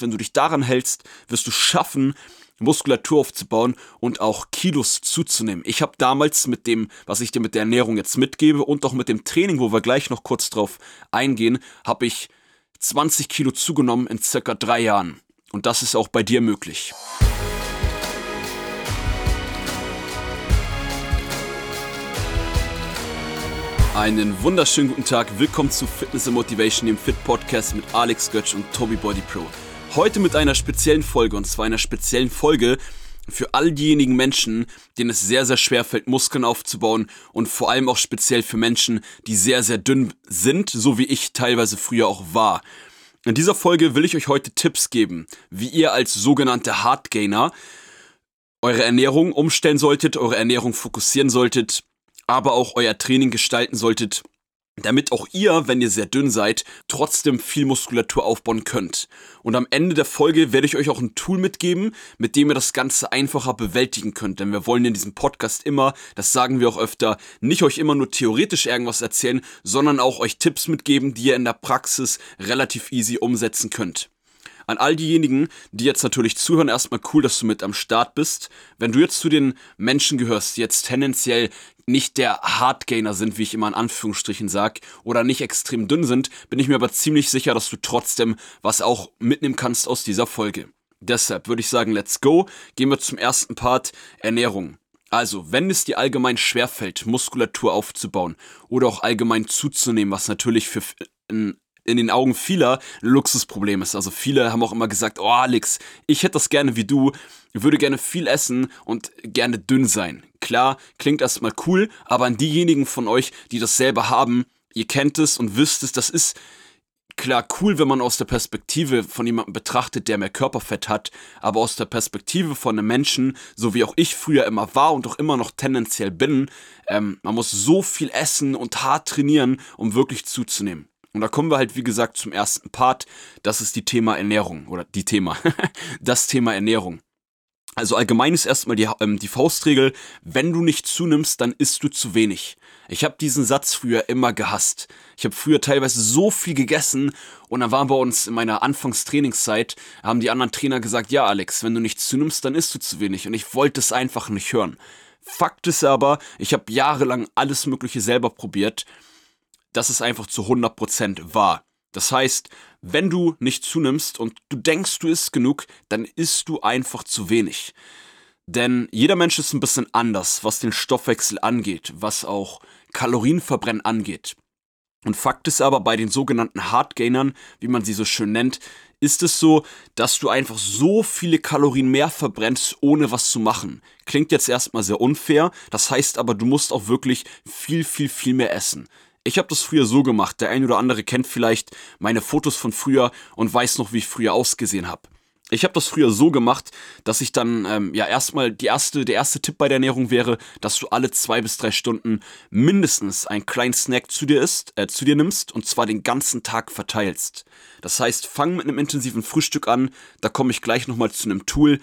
Wenn du dich daran hältst, wirst du schaffen, Muskulatur aufzubauen und auch Kilos zuzunehmen. Ich habe damals mit dem, was ich dir mit der Ernährung jetzt mitgebe und auch mit dem Training, wo wir gleich noch kurz drauf eingehen, habe ich 20 Kilo zugenommen in circa drei Jahren. Und das ist auch bei dir möglich. Einen wunderschönen guten Tag. Willkommen zu Fitness and Motivation, dem Fit Podcast mit Alex Götz und Toby Body Pro. Heute mit einer speziellen Folge und zwar einer speziellen Folge für all diejenigen Menschen, denen es sehr, sehr schwer fällt, Muskeln aufzubauen und vor allem auch speziell für Menschen, die sehr, sehr dünn sind, so wie ich teilweise früher auch war. In dieser Folge will ich euch heute Tipps geben, wie ihr als sogenannte Hardgainer eure Ernährung umstellen solltet, eure Ernährung fokussieren solltet, aber auch euer Training gestalten solltet, damit auch ihr, wenn ihr sehr dünn seid, trotzdem viel Muskulatur aufbauen könnt. Und am Ende der Folge werde ich euch auch ein Tool mitgeben, mit dem ihr das Ganze einfacher bewältigen könnt. Denn wir wollen in diesem Podcast immer, das sagen wir auch öfter, nicht euch immer nur theoretisch irgendwas erzählen, sondern auch euch Tipps mitgeben, die ihr in der Praxis relativ easy umsetzen könnt. An all diejenigen, die jetzt natürlich zuhören, erstmal cool, dass du mit am Start bist. Wenn du jetzt zu den Menschen gehörst, die jetzt tendenziell nicht der Hardgainer sind, wie ich immer in Anführungsstrichen sag, oder nicht extrem dünn sind, bin ich mir aber ziemlich sicher, dass du trotzdem was auch mitnehmen kannst aus dieser Folge. Deshalb würde ich sagen, let's go. Gehen wir zum ersten Part, Ernährung. Also, wenn es dir allgemein schwerfällt, Muskulatur aufzubauen oder auch allgemein zuzunehmen, was natürlich für ein in den Augen vieler ein Luxusproblem ist. Also viele haben auch immer gesagt, oh Alex, ich hätte das gerne wie du, würde gerne viel essen und gerne dünn sein. Klar, klingt erstmal cool, aber an diejenigen von euch, die das selber haben, ihr kennt es und wisst es, das ist klar cool, wenn man aus der Perspektive von jemandem betrachtet, der mehr Körperfett hat, aber aus der Perspektive von einem Menschen, so wie auch ich früher immer war und auch immer noch tendenziell bin, ähm, man muss so viel essen und hart trainieren, um wirklich zuzunehmen. Und da kommen wir halt, wie gesagt, zum ersten Part. Das ist die Thema Ernährung. Oder die Thema. das Thema Ernährung. Also allgemein ist erstmal die, ähm, die Faustregel, wenn du nicht zunimmst, dann isst du zu wenig. Ich habe diesen Satz früher immer gehasst. Ich habe früher teilweise so viel gegessen und dann waren bei uns in meiner Anfangstrainingszeit, haben die anderen Trainer gesagt, ja Alex, wenn du nicht zunimmst, dann isst du zu wenig. Und ich wollte es einfach nicht hören. Fakt ist aber, ich habe jahrelang alles Mögliche selber probiert dass es einfach zu 100% wahr. Das heißt, wenn du nicht zunimmst und du denkst, du isst genug, dann isst du einfach zu wenig. Denn jeder Mensch ist ein bisschen anders, was den Stoffwechsel angeht, was auch Kalorienverbrennen angeht. Und Fakt ist aber, bei den sogenannten Hardgainern, wie man sie so schön nennt, ist es so, dass du einfach so viele Kalorien mehr verbrennst, ohne was zu machen. Klingt jetzt erstmal sehr unfair, das heißt aber, du musst auch wirklich viel, viel, viel mehr essen. Ich habe das früher so gemacht. Der ein oder andere kennt vielleicht meine Fotos von früher und weiß noch, wie ich früher ausgesehen habe. Ich habe das früher so gemacht, dass ich dann ähm, ja erstmal die erste, der erste Tipp bei der Ernährung wäre, dass du alle zwei bis drei Stunden mindestens einen kleinen Snack zu dir isst, äh, zu dir nimmst und zwar den ganzen Tag verteilst. Das heißt, fang mit einem intensiven Frühstück an. Da komme ich gleich nochmal zu einem Tool.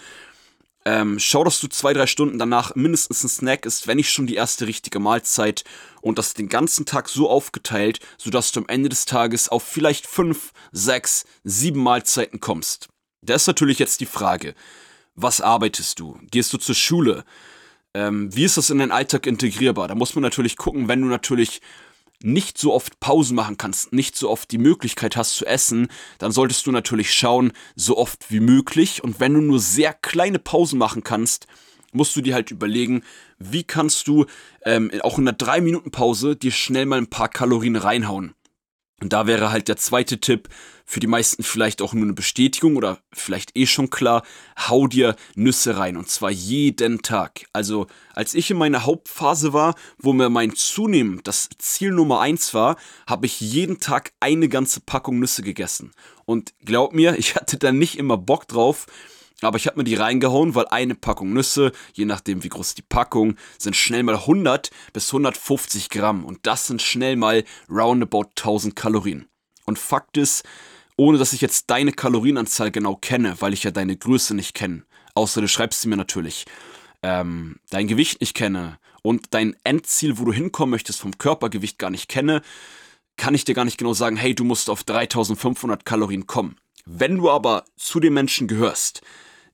Ähm, schau, dass du zwei, drei Stunden danach mindestens ein Snack isst, wenn nicht schon die erste richtige Mahlzeit und das den ganzen Tag so aufgeteilt, sodass du am Ende des Tages auf vielleicht fünf, sechs, sieben Mahlzeiten kommst. Da ist natürlich jetzt die Frage, was arbeitest du? Gehst du zur Schule? Ähm, wie ist das in deinen Alltag integrierbar? Da muss man natürlich gucken, wenn du natürlich nicht so oft Pausen machen kannst, nicht so oft die Möglichkeit hast zu essen, dann solltest du natürlich schauen, so oft wie möglich. Und wenn du nur sehr kleine Pausen machen kannst, musst du dir halt überlegen, wie kannst du ähm, auch in einer 3-Minuten-Pause dir schnell mal ein paar Kalorien reinhauen. Und da wäre halt der zweite Tipp, für die meisten vielleicht auch nur eine Bestätigung oder vielleicht eh schon klar, hau dir Nüsse rein und zwar jeden Tag. Also als ich in meiner Hauptphase war, wo mir mein Zunehmen das Ziel Nummer eins war, habe ich jeden Tag eine ganze Packung Nüsse gegessen. Und glaub mir, ich hatte da nicht immer Bock drauf, aber ich habe mir die reingehauen, weil eine Packung Nüsse, je nachdem wie groß die Packung, sind schnell mal 100 bis 150 Gramm. Und das sind schnell mal roundabout 1000 Kalorien. Und Fakt ist, ohne dass ich jetzt deine Kalorienanzahl genau kenne, weil ich ja deine Größe nicht kenne, außer du schreibst sie mir natürlich, ähm, dein Gewicht nicht kenne und dein Endziel, wo du hinkommen möchtest, vom Körpergewicht gar nicht kenne, kann ich dir gar nicht genau sagen, hey, du musst auf 3500 Kalorien kommen. Wenn du aber zu den Menschen gehörst,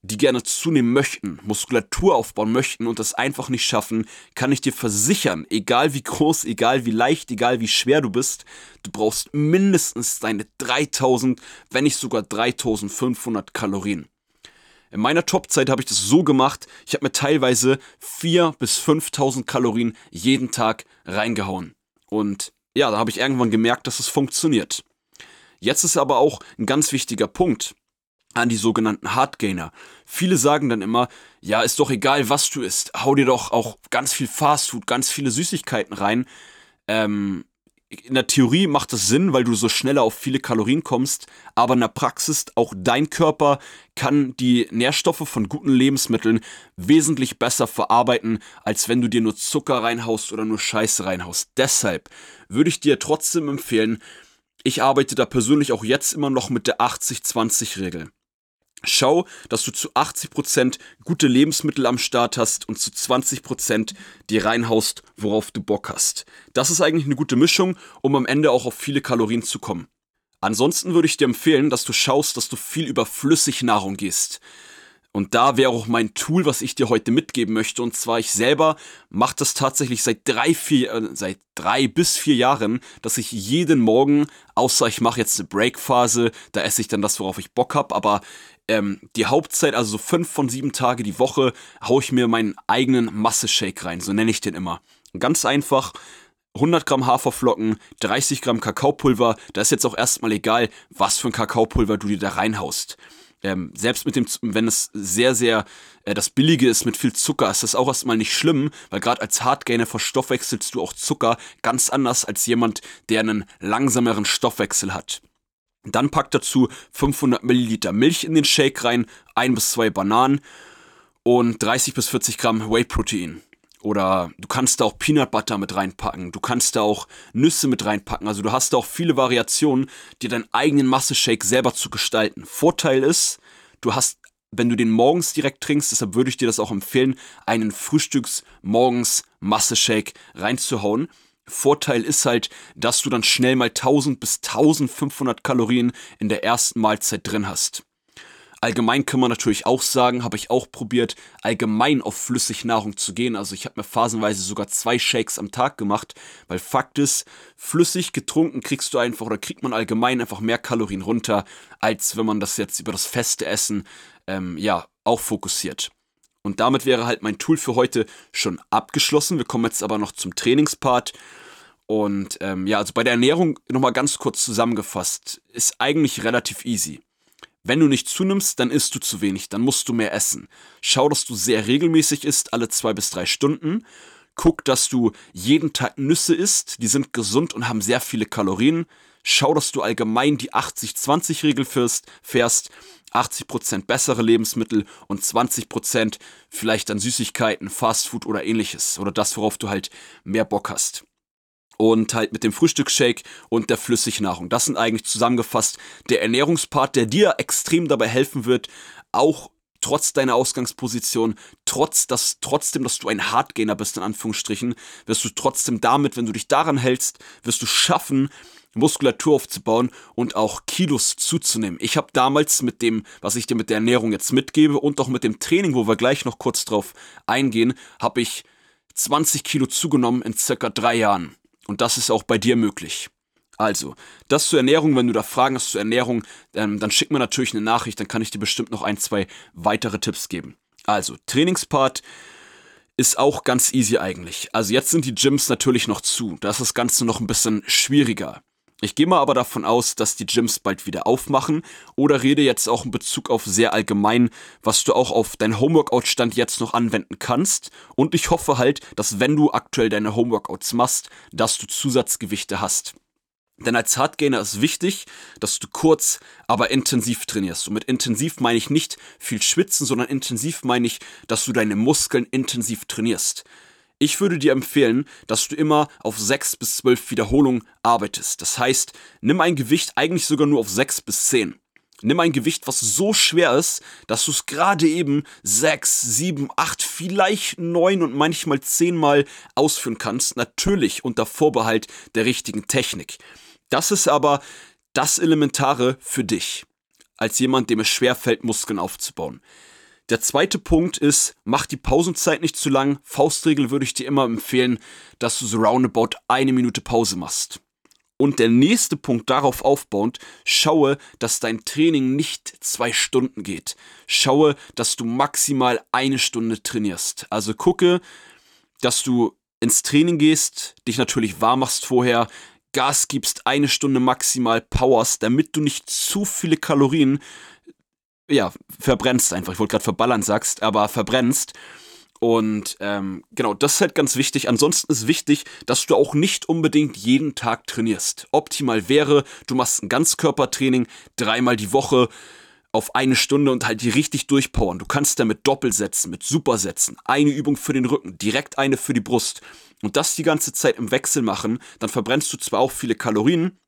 die gerne zunehmen möchten, Muskulatur aufbauen möchten und das einfach nicht schaffen, kann ich dir versichern, egal wie groß, egal wie leicht, egal wie schwer du bist, du brauchst mindestens deine 3000, wenn nicht sogar 3500 Kalorien. In meiner Topzeit habe ich das so gemacht, ich habe mir teilweise 4 bis 5000 Kalorien jeden Tag reingehauen. Und ja, da habe ich irgendwann gemerkt, dass es funktioniert. Jetzt ist aber auch ein ganz wichtiger Punkt an die sogenannten Hardgainer. Viele sagen dann immer, ja, ist doch egal, was du isst, hau dir doch auch ganz viel Fastfood, ganz viele Süßigkeiten rein. Ähm, in der Theorie macht das Sinn, weil du so schneller auf viele Kalorien kommst, aber in der Praxis auch dein Körper kann die Nährstoffe von guten Lebensmitteln wesentlich besser verarbeiten, als wenn du dir nur Zucker reinhaust oder nur Scheiße reinhaust. Deshalb würde ich dir trotzdem empfehlen, ich arbeite da persönlich auch jetzt immer noch mit der 80-20-Regel. Schau, dass du zu 80% gute Lebensmittel am Start hast und zu 20% die reinhaust, worauf du Bock hast. Das ist eigentlich eine gute Mischung, um am Ende auch auf viele Kalorien zu kommen. Ansonsten würde ich dir empfehlen, dass du schaust, dass du viel über Flüssignahrung gehst. Und da wäre auch mein Tool, was ich dir heute mitgeben möchte. Und zwar ich selber mache das tatsächlich seit drei, vier, äh, seit drei bis vier Jahren, dass ich jeden Morgen, außer ich mache jetzt eine Breakphase, da esse ich dann das, worauf ich Bock habe, aber ähm, die Hauptzeit, also so fünf von sieben Tage die Woche, haue ich mir meinen eigenen Masse-Shake rein, so nenne ich den immer. Ganz einfach, 100 Gramm Haferflocken, 30 Gramm Kakaopulver, da ist jetzt auch erstmal egal, was für ein Kakaopulver du dir da reinhaust. Ähm, selbst mit dem, wenn es sehr, sehr äh, das Billige ist mit viel Zucker, ist das auch erstmal nicht schlimm, weil gerade als Hardgainer verstoffwechselst du auch Zucker ganz anders als jemand, der einen langsameren Stoffwechsel hat. Dann packt dazu 500 Milliliter Milch in den Shake rein, ein bis zwei Bananen und 30 bis 40 Gramm Whey Protein. Oder du kannst da auch Peanut Butter mit reinpacken. Du kannst da auch Nüsse mit reinpacken. Also du hast da auch viele Variationen, dir deinen eigenen Masse-Shake selber zu gestalten. Vorteil ist, du hast, wenn du den morgens direkt trinkst, deshalb würde ich dir das auch empfehlen, einen Frühstücks-Morgens Masse-Shake reinzuhauen Vorteil ist halt, dass du dann schnell mal 1000 bis 1500 Kalorien in der ersten Mahlzeit drin hast. Allgemein kann man natürlich auch sagen, habe ich auch probiert, allgemein auf Flüssignahrung zu gehen. Also ich habe mir phasenweise sogar zwei Shakes am Tag gemacht, weil Fakt ist, flüssig getrunken kriegst du einfach oder kriegt man allgemein einfach mehr Kalorien runter, als wenn man das jetzt über das feste Essen ähm, ja auch fokussiert. Und damit wäre halt mein Tool für heute schon abgeschlossen. Wir kommen jetzt aber noch zum Trainingspart. Und ähm, ja, also bei der Ernährung nochmal ganz kurz zusammengefasst, ist eigentlich relativ easy. Wenn du nicht zunimmst, dann isst du zu wenig, dann musst du mehr essen. Schau, dass du sehr regelmäßig isst, alle zwei bis drei Stunden. Guck, dass du jeden Tag Nüsse isst, die sind gesund und haben sehr viele Kalorien. Schau, dass du allgemein die 80-20-Regel fährst 80% bessere Lebensmittel und 20% vielleicht dann Süßigkeiten, Fastfood oder ähnliches. Oder das, worauf du halt mehr Bock hast. Und halt mit dem Frühstücksshake und der Flüssignahrung. Das sind eigentlich zusammengefasst der Ernährungspart, der dir extrem dabei helfen wird, auch trotz deiner Ausgangsposition, trotz dass, trotzdem, dass du ein Hardgainer bist, in Anführungsstrichen, wirst du trotzdem damit, wenn du dich daran hältst, wirst du schaffen, Muskulatur aufzubauen und auch Kilos zuzunehmen. Ich habe damals mit dem, was ich dir mit der Ernährung jetzt mitgebe und auch mit dem Training, wo wir gleich noch kurz drauf eingehen, habe ich 20 Kilo zugenommen in circa drei Jahren. Und das ist auch bei dir möglich. Also, das zur Ernährung, wenn du da Fragen hast zur Ernährung, ähm, dann schick mir natürlich eine Nachricht, dann kann ich dir bestimmt noch ein, zwei weitere Tipps geben. Also, Trainingspart ist auch ganz easy eigentlich. Also jetzt sind die Gyms natürlich noch zu. Da ist das Ganze noch ein bisschen schwieriger. Ich gehe mal aber davon aus, dass die Gyms bald wieder aufmachen oder rede jetzt auch in Bezug auf sehr allgemein, was du auch auf deinen Homeworkout-Stand jetzt noch anwenden kannst. Und ich hoffe halt, dass wenn du aktuell deine Homeworkouts machst, dass du Zusatzgewichte hast. Denn als Hardgainer ist wichtig, dass du kurz, aber intensiv trainierst. Und mit intensiv meine ich nicht viel schwitzen, sondern intensiv meine ich, dass du deine Muskeln intensiv trainierst. Ich würde dir empfehlen, dass du immer auf 6 bis 12 Wiederholungen arbeitest. Das heißt, nimm ein Gewicht eigentlich sogar nur auf 6 bis 10. Nimm ein Gewicht, was so schwer ist, dass du es gerade eben 6, 7, 8, vielleicht 9 und manchmal 10 Mal ausführen kannst. Natürlich unter Vorbehalt der richtigen Technik. Das ist aber das Elementare für dich. als jemand, dem es schwerfällt, Muskeln aufzubauen. Der zweite Punkt ist, mach die Pausenzeit nicht zu lang. Faustregel würde ich dir immer empfehlen, dass du so roundabout eine Minute Pause machst. Und der nächste Punkt darauf aufbauend, schaue, dass dein Training nicht zwei Stunden geht. Schaue, dass du maximal eine Stunde trainierst. Also gucke, dass du ins Training gehst, dich natürlich warm machst vorher, Gas gibst, eine Stunde maximal powers, damit du nicht zu viele Kalorien, ja, verbrennst einfach. Ich wollte gerade verballern sagst, aber verbrennst. Und ähm, genau, das ist halt ganz wichtig. Ansonsten ist wichtig, dass du auch nicht unbedingt jeden Tag trainierst. Optimal wäre, du machst ein Ganzkörpertraining dreimal die Woche auf eine Stunde und halt die richtig durchpowern. Du kannst damit Doppelsätzen, mit Supersätzen, eine Übung für den Rücken, direkt eine für die Brust und das die ganze Zeit im Wechsel machen, dann verbrennst du zwar auch viele Kalorien,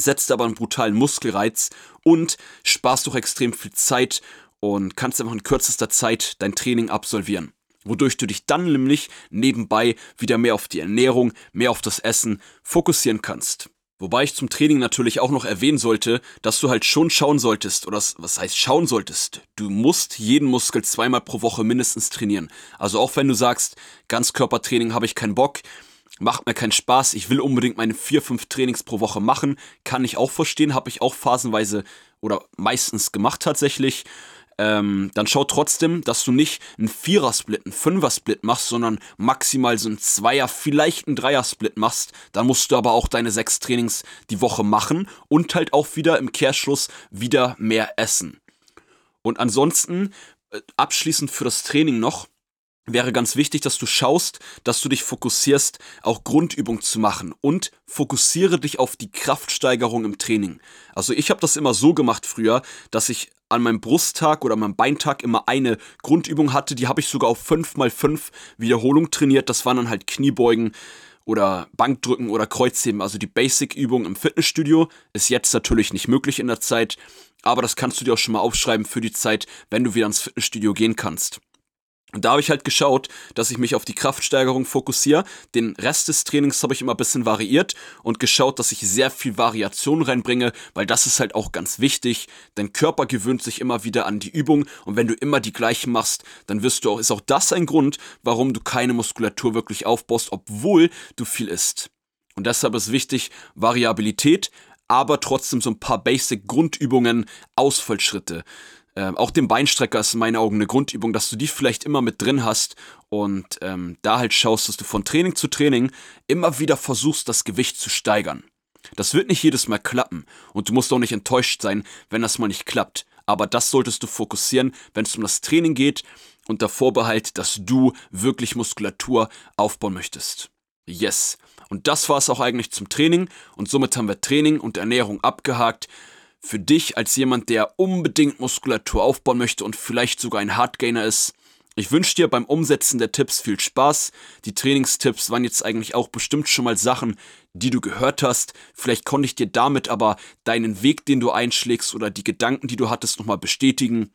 setzt aber einen brutalen Muskelreiz und sparst doch extrem viel Zeit und kannst einfach in kürzester Zeit dein Training absolvieren. Wodurch du dich dann nämlich nebenbei wieder mehr auf die Ernährung, mehr auf das Essen fokussieren kannst. Wobei ich zum Training natürlich auch noch erwähnen sollte, dass du halt schon schauen solltest, oder was heißt schauen solltest? Du musst jeden Muskel zweimal pro Woche mindestens trainieren. Also auch wenn du sagst, Ganzkörpertraining habe ich keinen Bock, macht mir keinen Spaß, ich will unbedingt meine vier, fünf Trainings pro Woche machen, kann ich auch verstehen, habe ich auch phasenweise oder meistens gemacht tatsächlich ähm, dann schau trotzdem, dass du nicht einen Vierer-Split, einen Fünfer-Split machst, sondern maximal so einen Zweier-, vielleicht einen Dreier-Split machst. Dann musst du aber auch deine sechs Trainings die Woche machen und halt auch wieder im Kehrschluss wieder mehr essen. Und ansonsten, äh, abschließend für das Training noch, wäre ganz wichtig, dass du schaust, dass du dich fokussierst, auch Grundübung zu machen und fokussiere dich auf die Kraftsteigerung im Training. Also ich habe das immer so gemacht früher, dass ich an meinem Brusttag oder meinem Beintag immer eine Grundübung hatte, die habe ich sogar auf 5x5 Wiederholung trainiert. Das waren dann halt Kniebeugen oder Bankdrücken oder Kreuzheben, also die Basic-Übung im Fitnessstudio. Ist jetzt natürlich nicht möglich in der Zeit, aber das kannst du dir auch schon mal aufschreiben für die Zeit, wenn du wieder ins Fitnessstudio gehen kannst. Und da habe ich halt geschaut, dass ich mich auf die Kraftsteigerung fokussiere. Den Rest des Trainings habe ich immer ein bisschen variiert und geschaut, dass ich sehr viel Variation reinbringe, weil das ist halt auch ganz wichtig. Dein Körper gewöhnt sich immer wieder an die Übung und wenn du immer die gleichen machst, dann wirst du auch, ist auch das ein Grund, warum du keine Muskulatur wirklich aufbaust, obwohl du viel isst. Und deshalb ist wichtig Variabilität, aber trotzdem so ein paar Basic Grundübungen, Ausfallschritte. Ähm, auch den Beinstrecker ist in meinen Augen eine Grundübung, dass du die vielleicht immer mit drin hast und ähm, da halt schaust, dass du von Training zu Training immer wieder versuchst, das Gewicht zu steigern. Das wird nicht jedes Mal klappen und du musst auch nicht enttäuscht sein, wenn das mal nicht klappt. Aber das solltest du fokussieren, wenn es um das Training geht, unter Vorbehalt, dass du wirklich Muskulatur aufbauen möchtest. Yes. Und das war es auch eigentlich zum Training und somit haben wir Training und Ernährung abgehakt für dich als jemand, der unbedingt Muskulatur aufbauen möchte und vielleicht sogar ein Hardgainer ist. Ich wünsche dir beim Umsetzen der Tipps viel Spaß. Die Trainingstipps waren jetzt eigentlich auch bestimmt schon mal Sachen, die du gehört hast. Vielleicht konnte ich dir damit aber deinen Weg, den du einschlägst oder die Gedanken, die du hattest, nochmal bestätigen.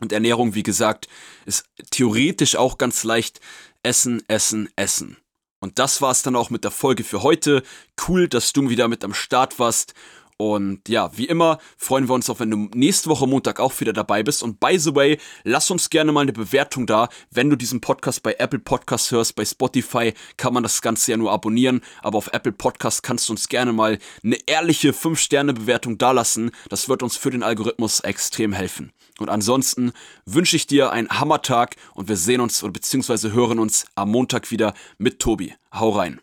Und Ernährung, wie gesagt, ist theoretisch auch ganz leicht. Essen, essen, essen. Und das war's dann auch mit der Folge für heute. Cool, dass du wieder mit am Start warst. Und ja, wie immer freuen wir uns auch, wenn du nächste Woche Montag auch wieder dabei bist. Und by the way, lass uns gerne mal eine Bewertung da. Wenn du diesen Podcast bei Apple Podcasts hörst, bei Spotify kann man das Ganze ja nur abonnieren. Aber auf Apple Podcasts kannst du uns gerne mal eine ehrliche 5-Sterne-Bewertung dalassen. Das wird uns für den Algorithmus extrem helfen. Und ansonsten wünsche ich dir einen Hammertag und wir sehen uns oder beziehungsweise hören uns am Montag wieder mit Tobi. Hau rein.